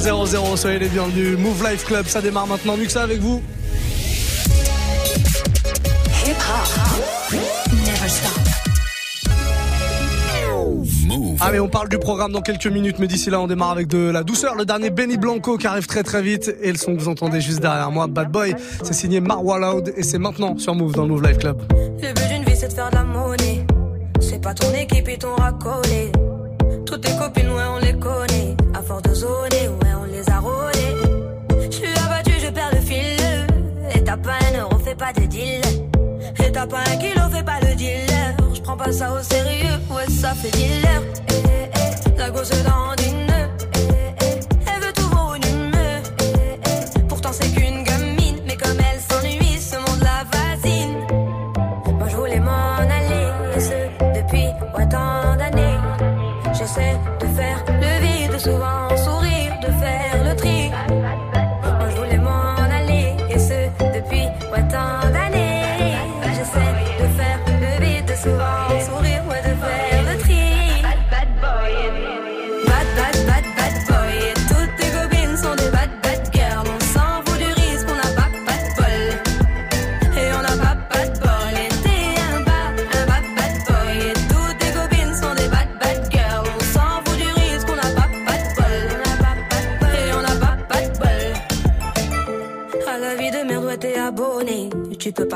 21 soyez les bienvenus. Move Life Club, ça démarre maintenant. Mieux que ça avec vous. Ah mais on parle du programme dans quelques minutes, mais d'ici là on démarre avec de la douceur. Le dernier Benny Blanco qui arrive très très vite et le son que vous entendez juste derrière moi, Bad Boy, c'est signé Marwa Loud et c'est maintenant sur Move dans le Move Life Club. Le but d'une vie c'est de faire de la monnaie, c'est pas ton équipe et ton racolé. Toutes tes copines ouais on les connaît, à force de zoner t'as pas un kilo, fais pas le dealer. Je prends pas ça au sérieux, ouais ça fait dealer. Eh, eh, eh. La gosse dans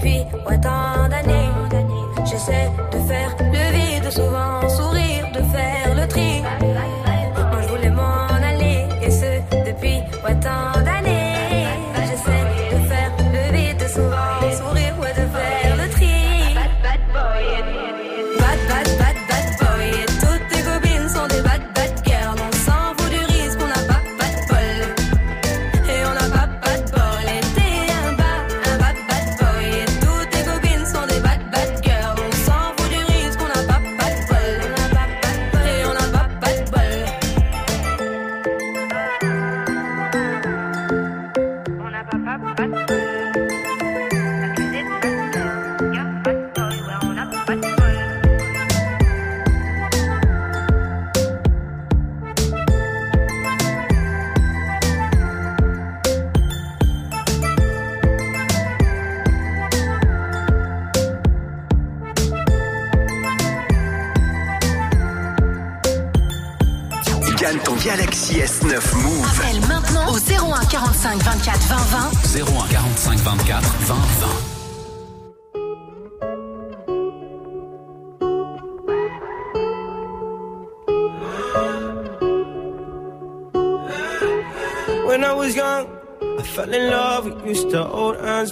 Depuis autant d'années. J'essaie de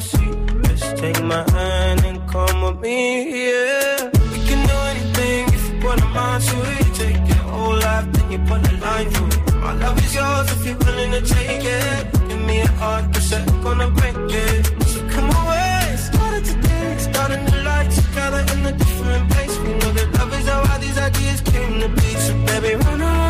Just take my hand and come with me, yeah. We can do anything if you put a mind to it. You take your whole life, then you put a line through it. My love is yours if you're willing to take it. Give me a heart to set, gonna break it. So come away, started today, starting the light together in a different place. We know that love is how all these ideas came to be. So baby, run away.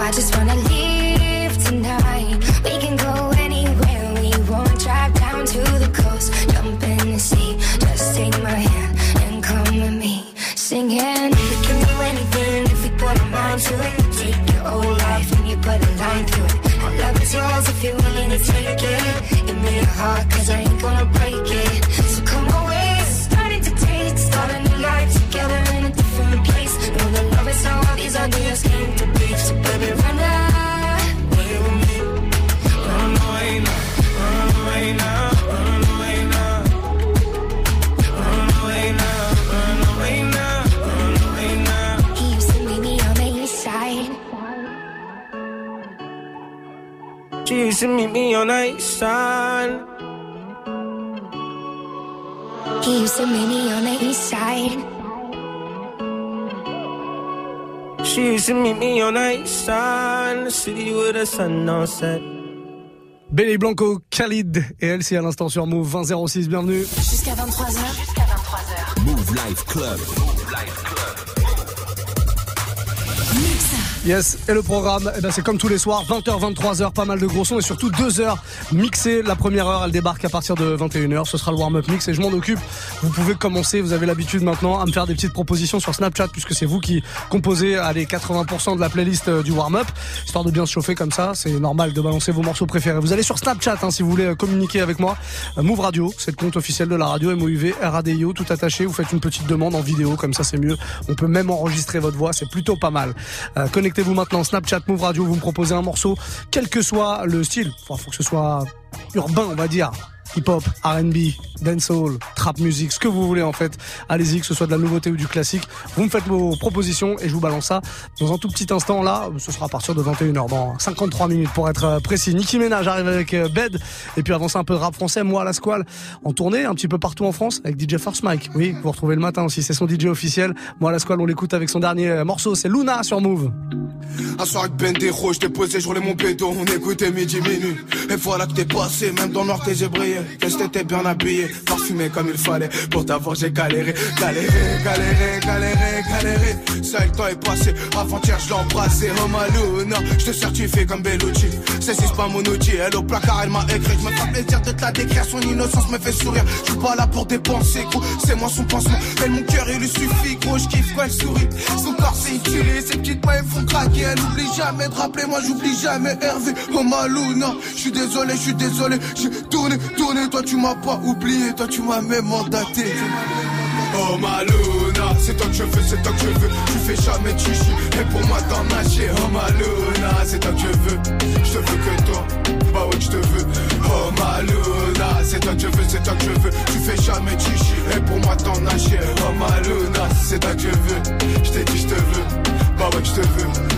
I just wanna leave tonight. We can go anywhere we want. Drive down to the coast, jump in the sea. Just take my hand and come with me, singing. We can do anything if we put our mind to it. Take your whole life and you put a line through it. Love is yours if you're willing to take it. Give me your heart, cause I used to meet me on the east side. He used to meet me on the east side? She used to meet me on the east side, the city with the sun on set. Benny Blanco, Khalid et Elsie à l'instant sur Move 2006, bienvenue. Jusqu'à 23h. Jusqu'à 23h. Move Life Club. Yes, et le programme, eh ben c'est comme tous les soirs, 20h, 23h, pas mal de gros sons et surtout 2 heures mixées. La première heure, elle débarque à partir de 21h, ce sera le warm-up mix et je m'en occupe. Vous pouvez commencer, vous avez l'habitude maintenant à me faire des petites propositions sur Snapchat puisque c'est vous qui composez allez, 80% de la playlist euh, du warm-up, histoire de bien se chauffer comme ça, c'est normal de balancer vos morceaux préférés. Vous allez sur Snapchat hein, si vous voulez euh, communiquer avec moi. Euh, Move Radio, c'est le compte officiel de la radio, MOUV, RADIO, tout attaché. Vous faites une petite demande en vidéo, comme ça c'est mieux. On peut même enregistrer votre voix, c'est plutôt pas mal. Connectez-vous maintenant, Snapchat, Move Radio, vous me proposez un morceau, quel que soit le style. Enfin, faut que ce soit urbain, on va dire. Hip-hop, R&B, dancehall, trap music, ce que vous voulez en fait. Allez-y, que ce soit de la nouveauté ou du classique. Vous me faites vos propositions et je vous balance ça dans un tout petit instant là. Ce sera à partir de 21h, dans 53 minutes pour être euh, précis. Nicki Ménage arrive avec euh, Bed et puis avancer un peu de rap français. Moi, à la squale, en tournée un petit peu partout en France avec DJ Force Mike. Oui, vous retrouvez le matin aussi. C'est son DJ officiel. Moi, à la squale, on l'écoute avec son dernier euh, morceau. C'est Luna sur Move. Un soir avec Bendero, je posé, je roulais mon on écoutait midi minuit. Et voilà que t'es passé, même dans le t'es. Que t'étais bien habillé, parfumé comme il fallait. Pour t'avoir j'ai galéré, galéré, galéré, galéré, galéré. Ça temps est passé, avant-hier je l'ai embrassé. Oh Maluna, je te certifie comme Bellucci. C'est si pas mon outil, elle au placard elle m'a écrit. Je me fais plaisir de te la décrire, son innocence me fait sourire. Je suis pas là pour dépenser, gros, c'est moi son pansement. Elle mon cœur il lui suffit, gros, je kiffe quand elle sourit. Son corps c'est utile, ses petites mains elles font craquer. Elle oublie jamais de rappeler, moi j'oublie jamais Hervé. Oh Maluna, je suis désolé, je suis désolé. J'ai tourné, tourné, toi tu m'as pas oublié, toi tu m'as même mandaté. Oh Maluna, c'est toi que je veux, c'est toi que je veux. Tu fais jamais de chichi, et pour moi t'en nager. Oh Maluna, c'est toi que je veux. Je te veux que toi, bah ouais, je te veux. Oh Maluna, c'est toi que je veux, c'est toi que je veux. Tu fais jamais de chichi, et pour moi t'en nager. Oh Maluna, c'est toi que je veux. Je t'ai dit, je te veux. Bah ouais, je te veux.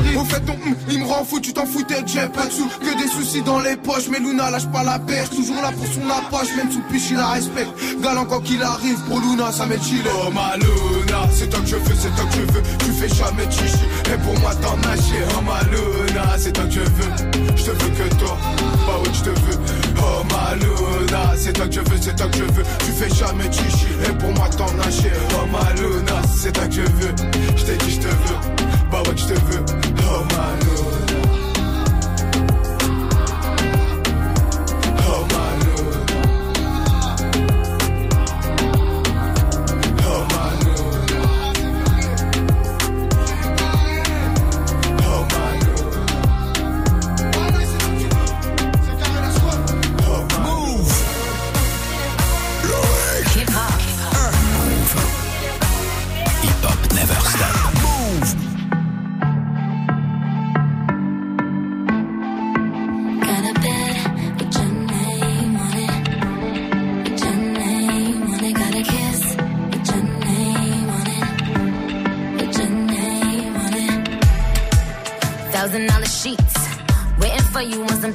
Au fait ton hum, il me rend fou, tu t'en foutais j'ai pas de sous. Que des soucis dans les poches, mais Luna lâche pas la perche. Toujours là pour son approche, même sous piche il la respecte. Galant quand qu'il arrive, pour Luna ça m'est chillé. Oh ma Luna, c'est toi que je veux, c'est toi que je veux. Tu fais jamais chichi, et pour moi t'en nager. Oh ma Luna, c'est toi que je veux. Je te veux que toi, bah ouais je te veux. Oh ma Luna, c'est toi que je veux, c'est toi que je veux. Tu fais jamais chichi, et pour moi t'en nager. Oh ma Luna, c'est toi que je veux. Je t'ai dit je te veux, bah ouais je te veux. Oh ma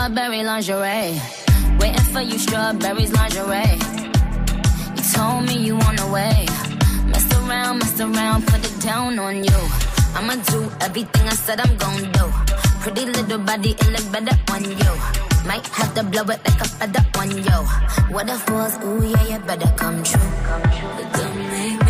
Strawberry lingerie. Waiting for you, strawberries lingerie. You told me you on the way. Mess around, mess around, put it down on you. I'ma do everything I said I'm gonna do. Pretty little body, it look better on you. Might have to blow it like a feather on you. What if was, ooh yeah, you better come true. Don't make me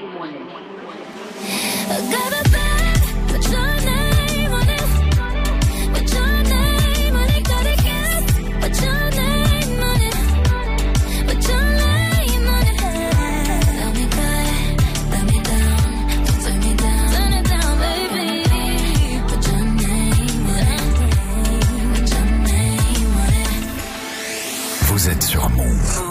Vous êtes sur Move.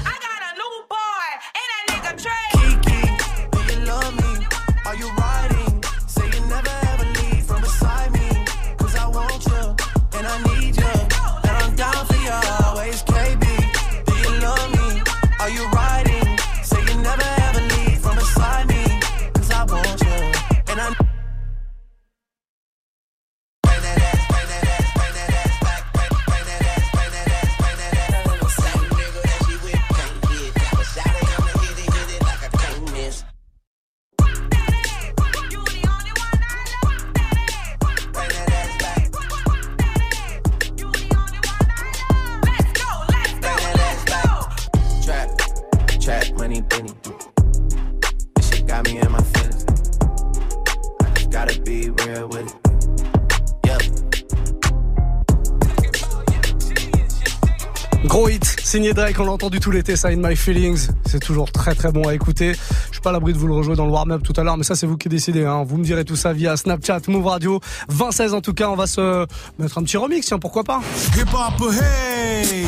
Drake, on l'a entendu tout l'été, In My Feelings. C'est toujours très très bon à écouter. Je suis pas à l'abri de vous le rejouer dans le warm-up tout à l'heure, mais ça c'est vous qui décidez. Hein. Vous me direz tout ça via Snapchat, Move Radio. 2016 en tout cas, on va se mettre un petit remix, pourquoi pas. Hip hop, hey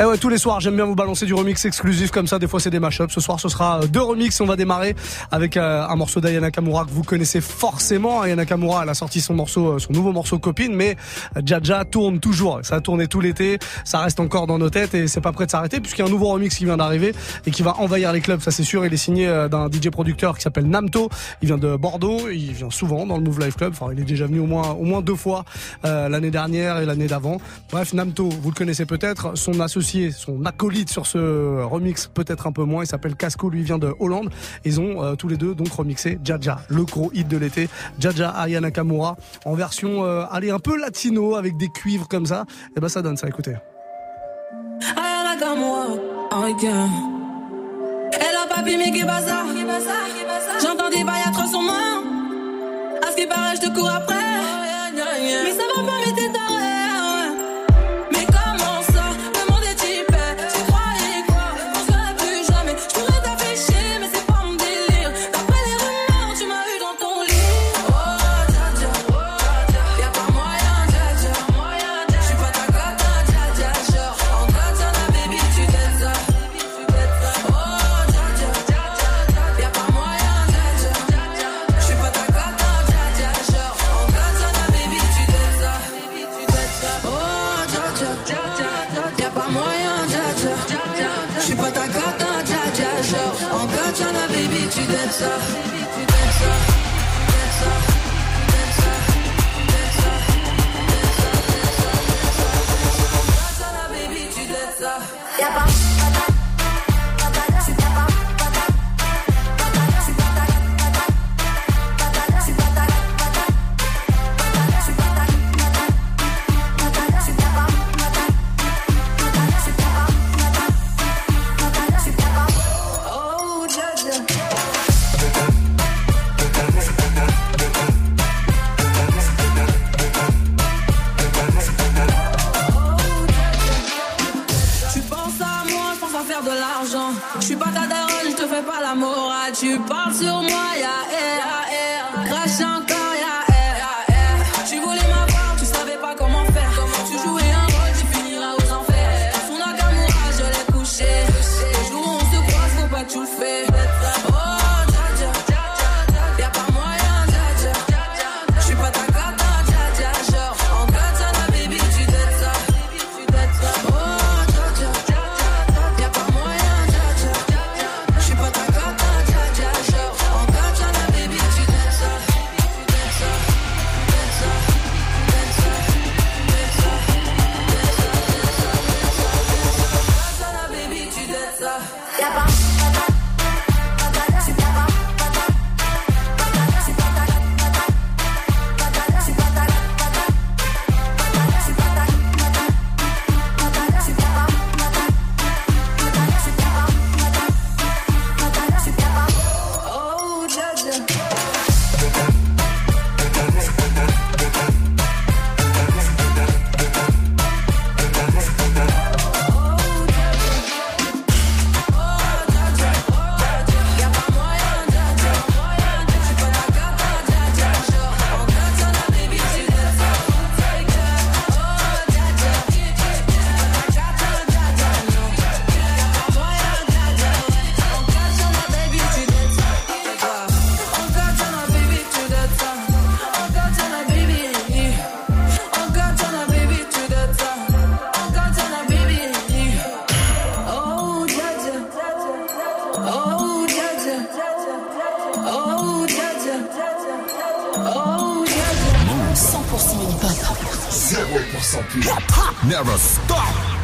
Eh ouais, tous les soirs, j'aime bien vous balancer du remix exclusif comme ça. Des fois, c'est des mashups. Ce soir, ce sera euh, deux remix. On va démarrer avec euh, un morceau d'Ayana Kamura que vous connaissez forcément. Ayana Kamura, elle a sorti son morceau, euh, son nouveau morceau Copine, mais Jaja tourne toujours. Ça a tourné tout l'été. Ça reste encore dans nos têtes et c'est pas prêt de s'arrêter puisqu'il y a un nouveau remix qui vient d'arriver et qui va envahir les clubs. Ça, c'est sûr. Il est signé d'un DJ producteur qui s'appelle Namto. Il vient de Bordeaux. Il vient souvent dans le Move Life Club. Enfin, il est déjà venu au moins, au moins deux fois l'année dernière et l'année d'avant. Bref, Namto, vous le connaissez peut-être. Son associé son acolyte sur ce remix, peut-être un peu moins. Il s'appelle Casco, lui vient de Hollande. Ils ont euh, tous les deux donc remixé Jaja, le gros hit de l'été. Jaja Aya Nakamura en version euh, allez un peu latino avec des cuivres comme ça. Et eh ben ça donne ça, écoutez. Aya Nakamura, Elle a pas mais qui bazar. J'entends des bails à son main. À ce qui paraît, je te cours après. Mais ça va pas, Je suis pas ta daronne, je te fais pas la morale. Ah, tu parles sur moi, y'a 0% pure. Never stop.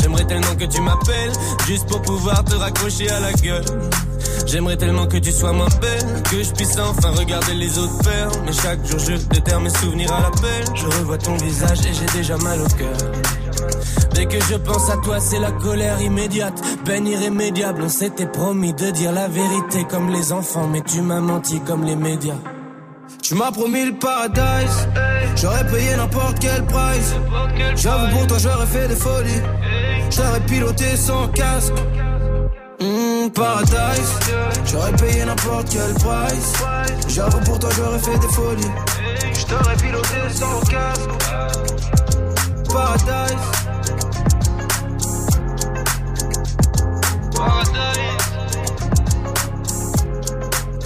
J'aimerais tellement que tu m'appelles, juste pour pouvoir te raccrocher à la gueule. J'aimerais tellement que tu sois moins belle, que je puisse enfin regarder les autres faire. Mais chaque jour je déterre mes souvenirs à l'appel. Je revois ton visage et j'ai déjà mal au cœur. Dès que je pense à toi, c'est la colère immédiate, peine irrémédiable. On s'était promis de dire la vérité comme les enfants, mais tu m'as menti comme les médias. Tu m'as promis le paradise. J'aurais payé n'importe quel price. J'avoue pour toi j'aurais fait des folies. J'aurais piloté sans casque. Mmh, paradise. J'aurais payé n'importe quel price. J'avoue pour toi j'aurais fait des folies. J't'aurais piloté sans casque. Paradise.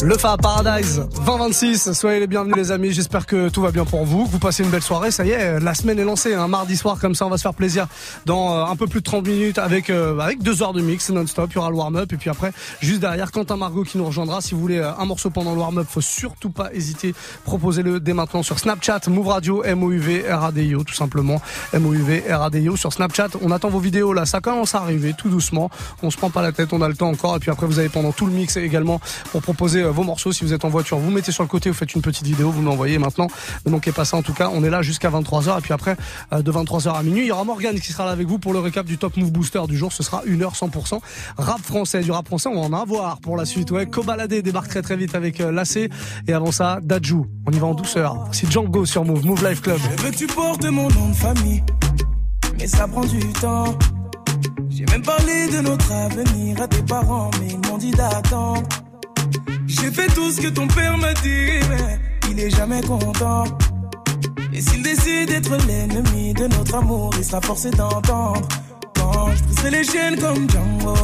Le Fa Paradise 2026, soyez les bienvenus les amis, j'espère que tout va bien pour vous, que vous passez une belle soirée, ça y est, la semaine est lancée, un mardi soir comme ça on va se faire plaisir dans euh, un peu plus de 30 minutes avec euh, avec deux heures de mix non-stop, il y aura le warm-up et puis après juste derrière Quentin Margot qui nous rejoindra, si vous voulez euh, un morceau pendant le warm-up, faut surtout pas hésiter, proposez-le dès maintenant sur Snapchat, Move Radio, MOUV, RADIO tout simplement, MOUV, RADIO sur Snapchat, on attend vos vidéos là, ça commence à arriver tout doucement, on se prend pas la tête, on a le temps encore. Et puis après vous avez pendant tout le mix également pour proposer vos morceaux. Si vous êtes en voiture, vous mettez sur le côté, vous faites une petite vidéo, vous me l'envoyez maintenant. Ne manquez pas ça. En tout cas, on est là jusqu'à 23h. Et puis après, euh, de 23h à minuit, il y aura Morgan qui sera là avec vous pour le récap du Top Move Booster du jour. Ce sera 1h 100% rap français. Du rap français, on va en avoir pour la suite. Ouais, Kobalade débarque très très vite avec euh, Lacé. Et avant ça, Dajou. On y va en douceur. C'est Django sur Move, Move Life Club. Je veux que tu portes mon nom de famille. Mais ça prend du temps. J'ai même parlé de notre avenir à tes parents, mais ils m'ont dit d'attendre. J'ai fait tout ce que ton père m'a dit, mais il est jamais content. Et s'il décide d'être l'ennemi de notre amour, il sera forcé d'entendre. Quand je briserai les chaînes comme Django,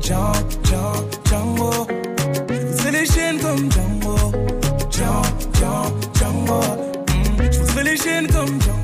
Django, Django, Django. Je briserai les chaînes comme Django, Django, Django, Django. Mm, Je briserai les chaînes comme Django,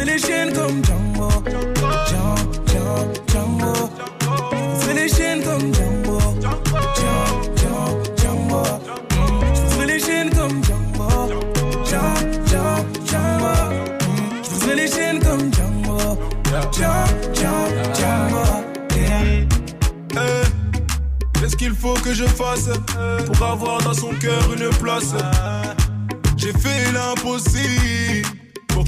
Briserai les chaînes comme Django, Django, Django, Django. Les chaînes comme Django, Django, Django, Django. Je les chaînes comme Django, Django, Django, Django. Je les chaînes comme Django, Django, Django, Django. Let's qu'il faut que je fasse pour avoir dans son cœur une place? J'ai fait l'impossible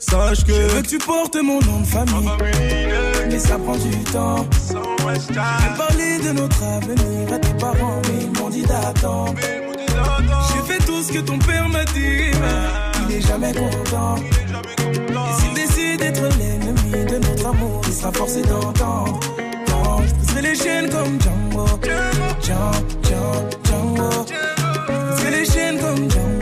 Sache que. Je veux que tu portes mon nom de famille. Mais ça prend du temps. J'ai parlé de notre avenir à tes parents, mais ils m'ont dit d'attendre. J'ai fait tout ce que ton père m'a dit, mais il est jamais content. Et s'il décide d'être l'ennemi de notre amour, il sera forcé d'entendre. Je briserai les chaînes comme Django. Django, Django, Django. Je briserai les chaînes comme. Django,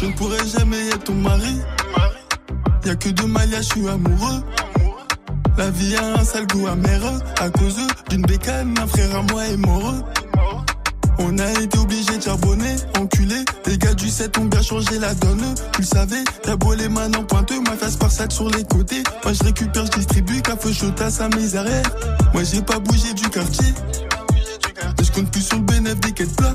Je ne pourrai jamais être ton mari. Y'a que de Malia, je suis amoureux. La vie a un sale goût amer à cause d'une bécane, un frère à moi est mort. On a été obligé de charbonner, enculé. Les gars du 7 ont bien changé la donne. Tu le savais, t'as beau les mains en pointeux, ma face par sac sur les côtés. Moi je récupère, je distribue, café chaud à mes arrêts. Moi j'ai pas bougé du quartier. Je compte plus sur le bénéfice des quêtes plats.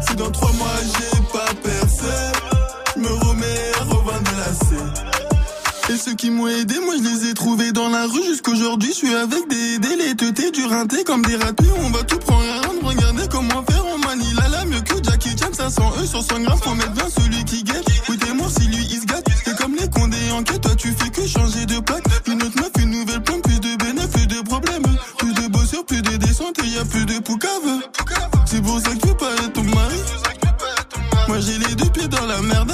Si dans trois mois j'ai pas percé, je me remets à revendre la scène. Et ceux qui m'ont aidé, moi je les ai trouvés dans la rue jusqu'aujourd'hui. Je suis avec des délétetés du rinté comme des ratés. On va tout prendre à. Regardez comment faire. On manie la la mieux que Jackie Chan. 500 E sur 100 grammes. Faut mettre 20 celui qui guette. Oui, t'es mort si lui il se gâte. C'est comme les condés en quête. Toi tu fais que changer de plaque. Descente. Et y a plus de poucave. C'est pour ça que tu pas être ton mari. Moi j'ai les deux pieds dans la merde.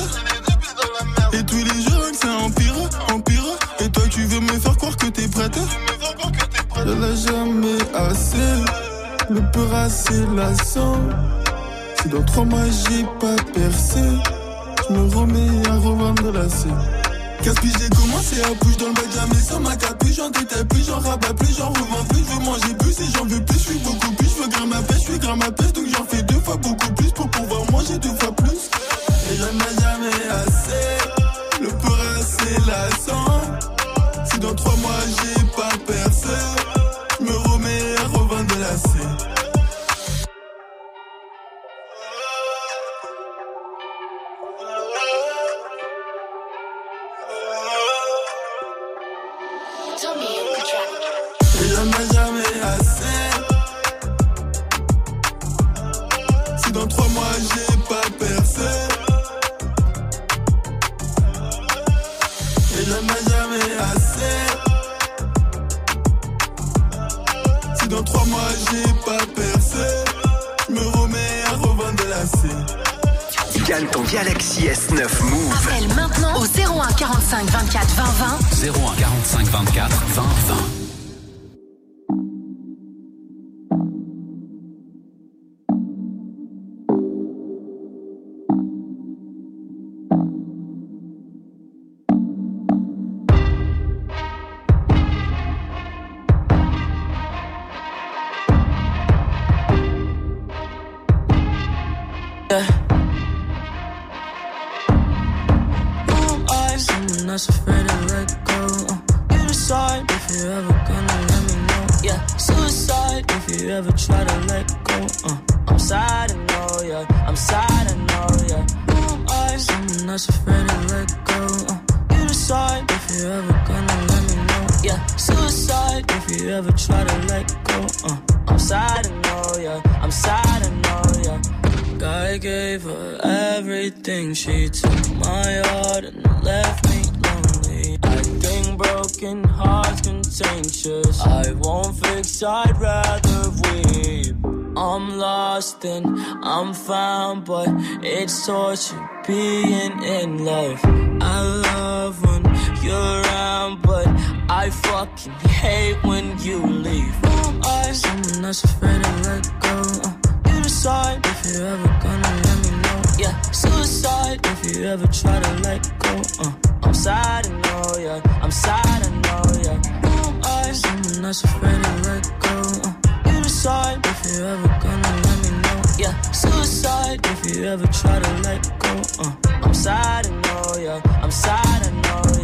Et tous les jours que ça empire, empire. Et toi tu veux me faire croire que t'es prête J'en ai jamais assez. Le peur assez lassant. Si dans trois mois j'ai pas percé, je me remets à revendre la scène. Casse-piche, j'ai commencé à bouger dans le bac, jamais sans ma capuche. J'en détaille plus, j'en rabats plus, j'en revends plus. Je veux manger plus et j'en veux plus. Je suis beaucoup plus, je veux grimper ma pêche, je suis grimper ma pêche. Donc j'en fais deux fois beaucoup plus pour pouvoir manger deux fois plus. Et j'en ai jamais I'd rather weep. I'm lost and I'm found, but it's torture being in love. I love when you're around, but I fucking hate when you leave. I'm someone that's afraid to let go. Uh, you decide if you're ever gonna let me know. Yeah, suicide if you ever try to let go. Uh, I'm sad, I know, yeah. I'm sad, I know, yeah. Who? Someone that's afraid to let go. Uh, you decide if you're ever gonna let me know. Yeah, suicide if you ever try to let go. Uh, I'm sad, I know, yeah. I'm sad, I know, yeah.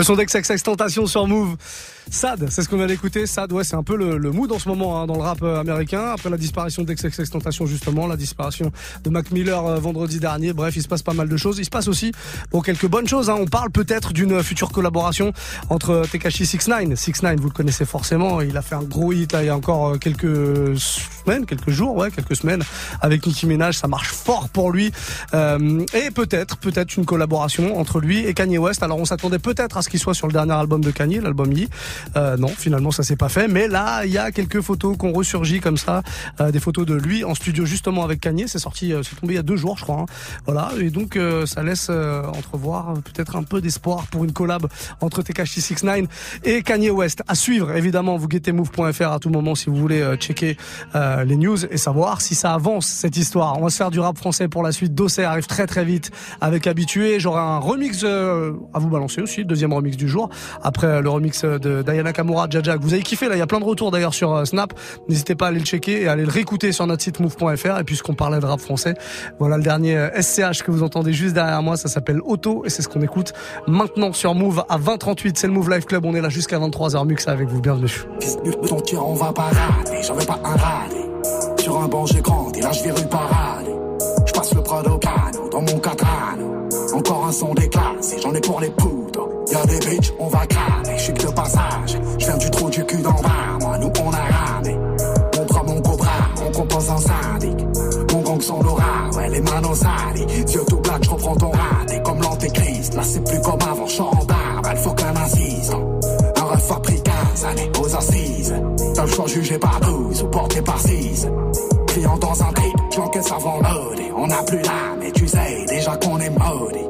Le son d'XXX Tentation sur Move. Sad, c'est ce qu'on vient d'écouter. Sad, ouais, c'est un peu le, le mood en ce moment hein, dans le rap euh, américain. Après la disparition d'XXX justement, la disparition de Mac Miller euh, vendredi dernier. Bref, il se passe pas mal de choses. Il se passe aussi bon, quelques bonnes choses. Hein. On parle peut-être d'une future collaboration entre Tekashi 69. 69, vous le connaissez forcément. Il a fait un gros hit là, il y a encore euh, quelques semaines, quelques jours, ouais, quelques semaines avec Nicki Minaj. Ça marche fort pour lui. Euh, et peut-être, peut-être une collaboration entre lui et Kanye West. Alors on s'attendait peut-être à ce qu'il soit sur le dernier album de Kanye, l'album Yi. Euh, non, finalement ça s'est pas fait. Mais là, il y a quelques photos qu'on ressurgit comme ça, euh, des photos de lui en studio justement avec Kanye. C'est sorti, euh, c'est tombé il y a deux jours, je crois. hein. Voilà, et donc euh, ça laisse euh, entrevoir peut-être un peu d'espoir pour une collab entre Tekashi 69 et Kanye West. À suivre, évidemment, vous guettez move.fr à tout moment si vous voulez checker les news et savoir si ça avance cette histoire. On va se faire du rap français pour la suite. Dossé arrive très très vite avec Habitué. J'aurai un remix à vous balancer aussi, deuxième remix du jour. Après le remix de Diana Kamura, Jaja, que vous avez kiffé là. Il y a plein de retours d'ailleurs sur euh, Snap. N'hésitez pas à aller le checker et à aller le réécouter sur notre site move.fr. Et puisqu'on parlait de rap français, voilà le dernier euh, SCH que vous entendez juste derrière moi. Ça s'appelle Auto et c'est ce qu'on écoute maintenant sur Move à 20h38. C'est le Move Live Club. On est là jusqu'à 23h. Muxa avec vous. Bienvenue. Passage. Je viens du trou du cul d'en bas, moi, nous on a ramé. Mon bras, mon cobra, on compose en syndic. Mon gang sans l'aura, ouais, les manos salies. Yeux tout black, je reprends ton raté comme l'antéchrist. Là c'est plus comme avant, barbe, elle faut qu'un assistant. Un ref a pris 15 années aux assises. T'as le choix jugé par 12 ou porté par 6. Client dans un trip, j'encaisse avant loadé. On n'a plus l'âme et tu sais déjà qu'on est maudit.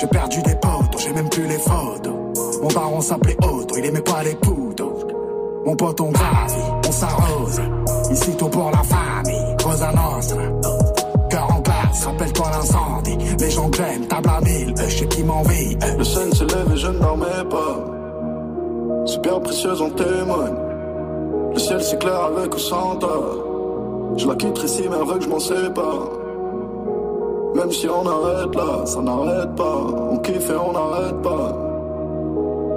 J'ai perdu des potes, j'ai même plus les photos. Mon baron s'appelait Otto, il aimait pas les poudres. Mon pote on gravit, on s'arrose. Ici tout pour la famille, Cosa Nostra. Cœur en glace, rappelle-toi l'incendie. Les gens j'aime, table à mille, je sais qui m'envie. eux. Le sun se lève et je ne dormais pas. Super précieuse en témoigne. Le ciel s'éclaire avec ou sans. Je la quitterai si mais que je m'en sépare. Même si on arrête là, ça n'arrête pas. On kiffe et on n'arrête pas.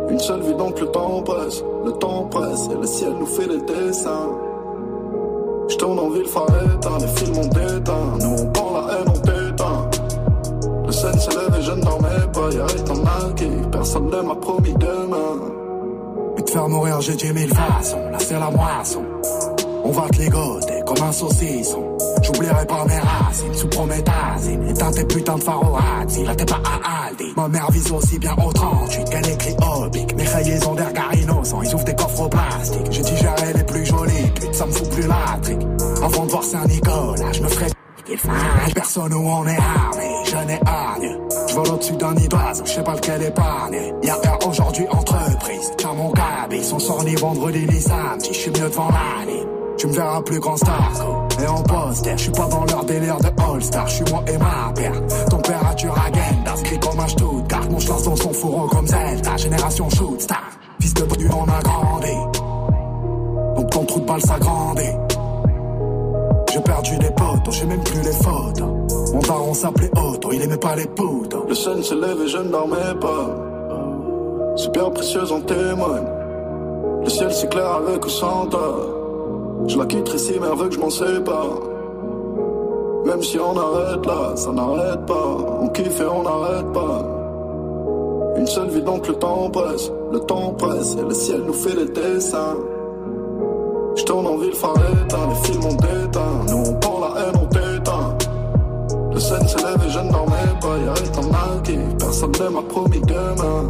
Une seule vie donc le temps presse. Le temps presse et le ciel nous fait des dessins. Je tourne en ville, phare éteint, les films ont déteint. Nous on prend la haine, on t'éteint. Le sun se lève et je ne dormais pas. Y'a à qui, personne ne m'a promis demain. te faire mourir, j'ai dix mille façons. Là, c'est la moisson. On va te ligoter comme un saucisson. J'oublierai pas mes racines sous prométhazine. Éteins tes putains de pharorazzi, là t'es pas à Aldi. Ma mère vise aussi bien au 38 qu'elle écrit Obic. Mes rayés ont d'air innocents, ils ouvrent des coffres au plastique. J'ai digéré les plus jolies putes, ça me fout plus la trique. Avant de voir Saint-Nicolas, je me ferai Personne où on est armé, je n'ai hargne. Je vole au-dessus d'un nid d'oiseau, je sais pas lequel épargne. Y'a aujourd'hui entreprise, tiens mon cabis, son sort ni vendredi ni samedi, je suis mieux devant l'année. Tu me verras plus grand star, et en poster, je suis pas dans leur délire de All-Star, je suis moi et ma père. Température agenda, inscrit comme un Stuttgart, mon lance dans son fourreau comme Zelda, génération shoot star. Fils de du on a grandi, donc ton trou de balle s'agrandit. J'ai perdu des potes, j'ai même plus les photos. Mon daron s'appelait Otto, il aimait pas les poudres. Le sun se lève et je ne dormais pas. Super précieuse en témoigne. Le ciel s'éclaire avec ou sans Je la quitterai si mais veut que je m'en sépare. Même si on arrête là, ça n'arrête pas. On kiffe et on n'arrête pas. Une seule vie donc le temps presse, le temps presse et le ciel nous fait les dessins. Je tourne en ville, phare éteint, les films ont déteint. Nous on prend la haine, on t'éteint. Le scène s'élève et je ne dormais pas, y'a un marqué. Personne ne m'a promis demain.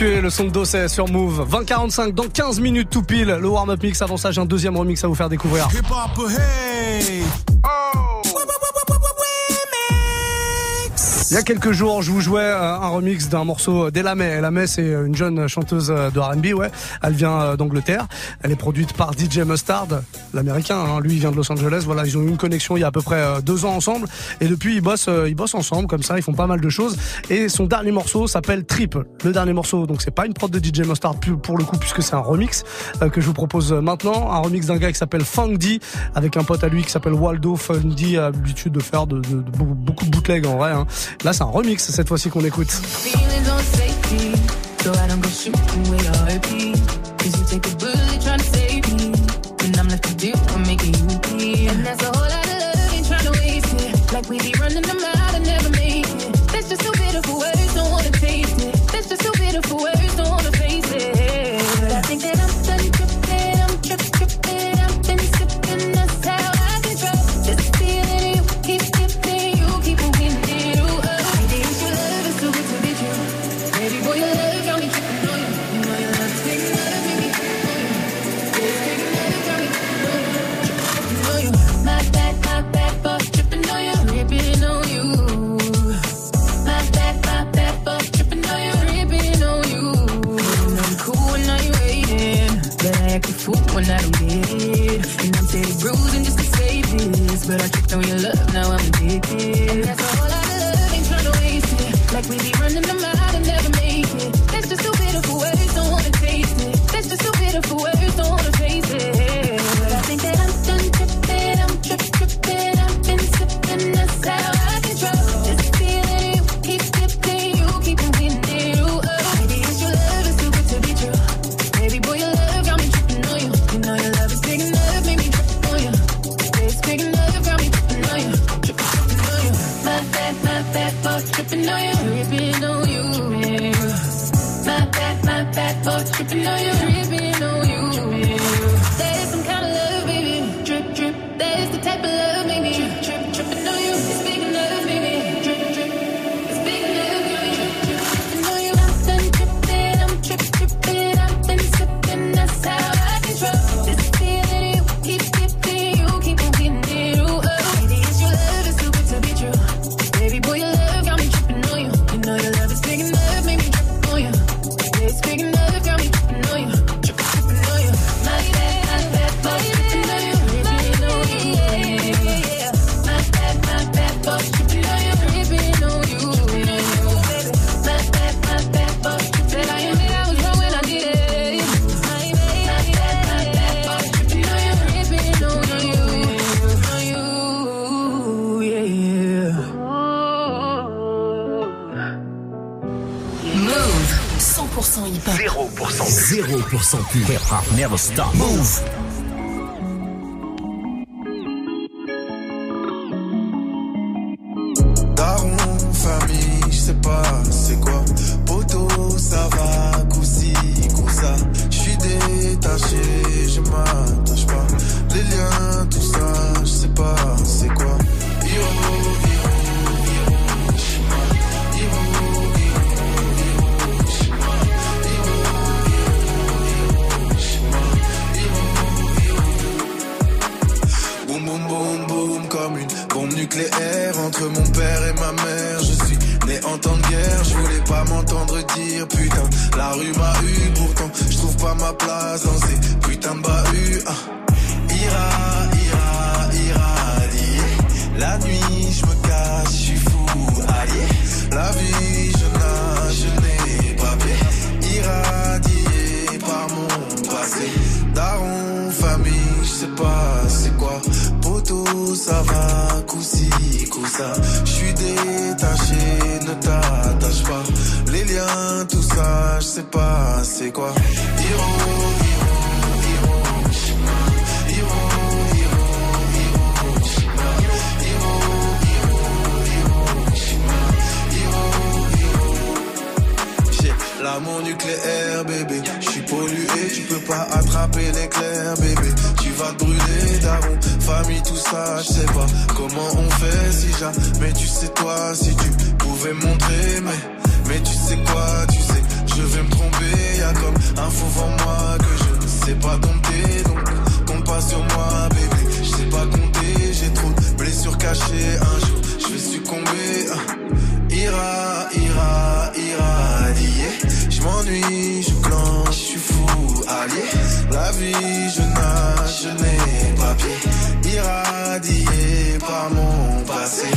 Le son de Dosset sur Move. 2045 dans 15 minutes tout pile. Le warm-up mix. Avant ça, j'ai un deuxième remix à vous faire découvrir. Il y a quelques jours, je vous jouais euh, un remix d'un morceau d'Elamé. Elamé, c'est une jeune chanteuse de R&B, ouais. Elle vient euh, d'Angleterre. Elle est produite par DJ Mustard, l'américain. Hein. Lui, il vient de Los Angeles. Voilà, ils ont eu une connexion il y a à peu près euh, deux ans ensemble. Et depuis, ils bossent, ils bossent ensemble comme ça. Ils font pas mal de choses. Et son dernier morceau s'appelle Trip. Le dernier morceau, donc c'est pas une prod de DJ Mustard pour le coup, puisque c'est un remix que je vous propose maintenant. Un remix d'un gars qui s'appelle Fundy avec un pote à lui qui s'appelle Waldo. Fundy a l'habitude de faire de, beaucoup de bootlegs en vrai. Hein. Là, c'est un remix cette fois-ci qu'on écoute. Never stop. Move. Mais tu sais toi, si tu pouvais mais, mais tu sais quoi, tu sais, je vais me tromper. Y'a comme un faux en moi que je ne sais pas dompter. Donc, compte pas sur moi, bébé. Je sais pas compter, j'ai trop de blessures cachées. Un jour, je vais succomber. Ah. Ira, ira, ira, Je m'ennuie, je clenche, je suis fou, allié. La vie, je nage, je n'ai pas pied. Irradié par mon passé.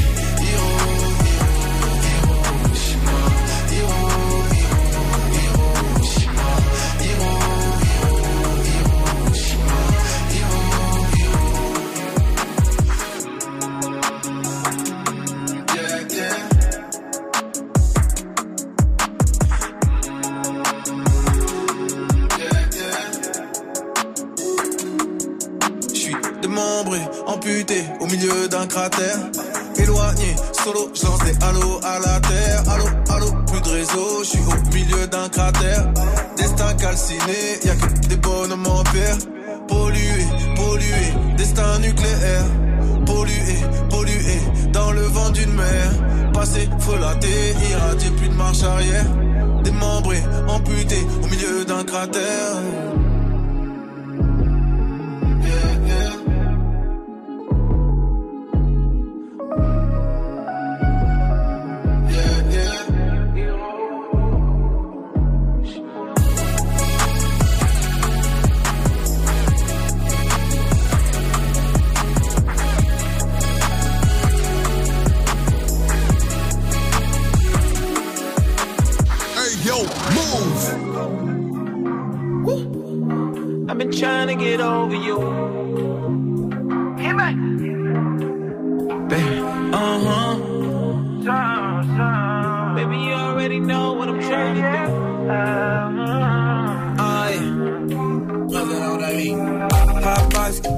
Au milieu d'un cratère. Éloigné, solo, je lance des halos à la terre. Allô, allô, plus de réseau, je suis au milieu d'un cratère. Destin calciné, y'a que des bonhommes en pierre. Pollué, pollué, destin nucléaire. Pollué, pollué, dans le vent d'une mer. Passé, frelaté, irradié, plus de marche arrière. Démembré, amputé, au milieu d'un cratère. trying to get over you. Hit me. Baby, uh-huh. uh huh. Baby, you already know what I'm trying to do.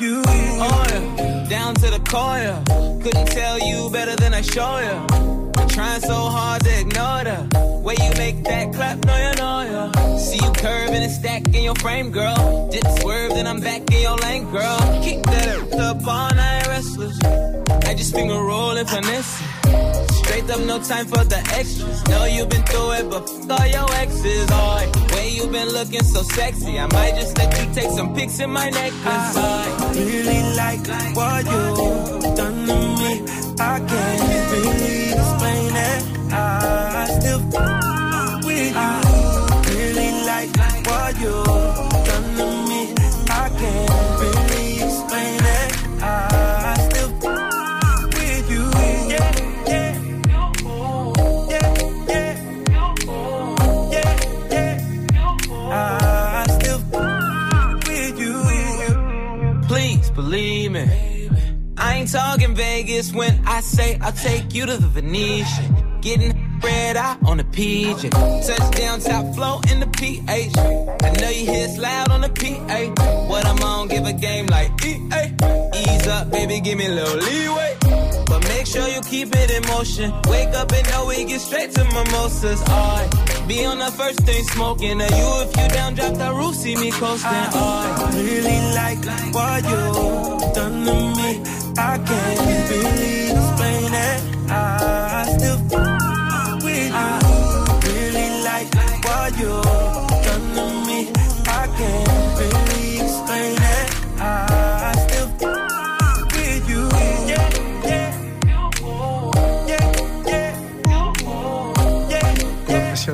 you. Oh yeah down to the core. Couldn't tell you better than I show you. I'm trying so hard to ignore the way you make that clap, no you know ya. See you curving and stacking your frame, girl. Dip swerve, then I'm back in your lane, girl. Keep that up all night restless. I just finger rolling finesse. Straight up, no time for the extras. Know you've been through it, but fuck all your exes. Oh, way you been looking so sexy. I might just let you take some pics in my necklace. I really like what you done to me. I can't really explain it. I still with you. I really like what you I ain't talking Vegas when I say I'll take you to the Venetian. Getting red eye on the PJ. Touchdown top flow in the PH. I know you hear it's loud on the PA. What I'm on, give a game like EA. Ease up, baby, give me a little leeway. But make sure you keep it in motion. Wake up and know we get straight to mimosas. I be on the first thing smoking. At you if you down, drop the roof, see me coasting. I really like what you done to me. I can't really explain it. I still with you. I Really like what you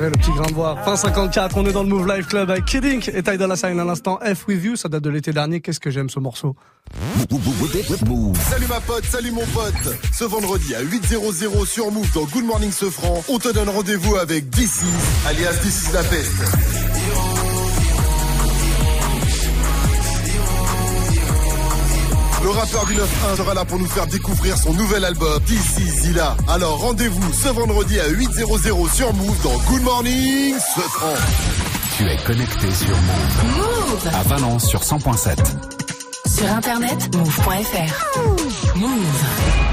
le petit grain de voix. Fin 54, on est dans le Move Life Club avec Kidding et Ty Dolla Sign à l'instant. F with you, ça date de l'été dernier. Qu'est-ce que j'aime ce morceau? Salut ma pote, salut mon pote. Ce vendredi à 8.00 sur Move dans Good Morning Sofran, on te donne rendez-vous avec DC, alias is la peste. rappeur du 9-1 sera là pour nous faire découvrir son nouvel album, D'ici Zilla. Alors rendez-vous ce vendredi à 8.00 sur Move dans Good Morning ce. Tu es connecté sur Move. Move À Valence sur 100.7. Sur internet, move.fr. Move. move.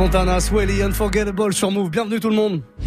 Montana, Swelly, Unforgettable sur Move. Bienvenue tout le monde.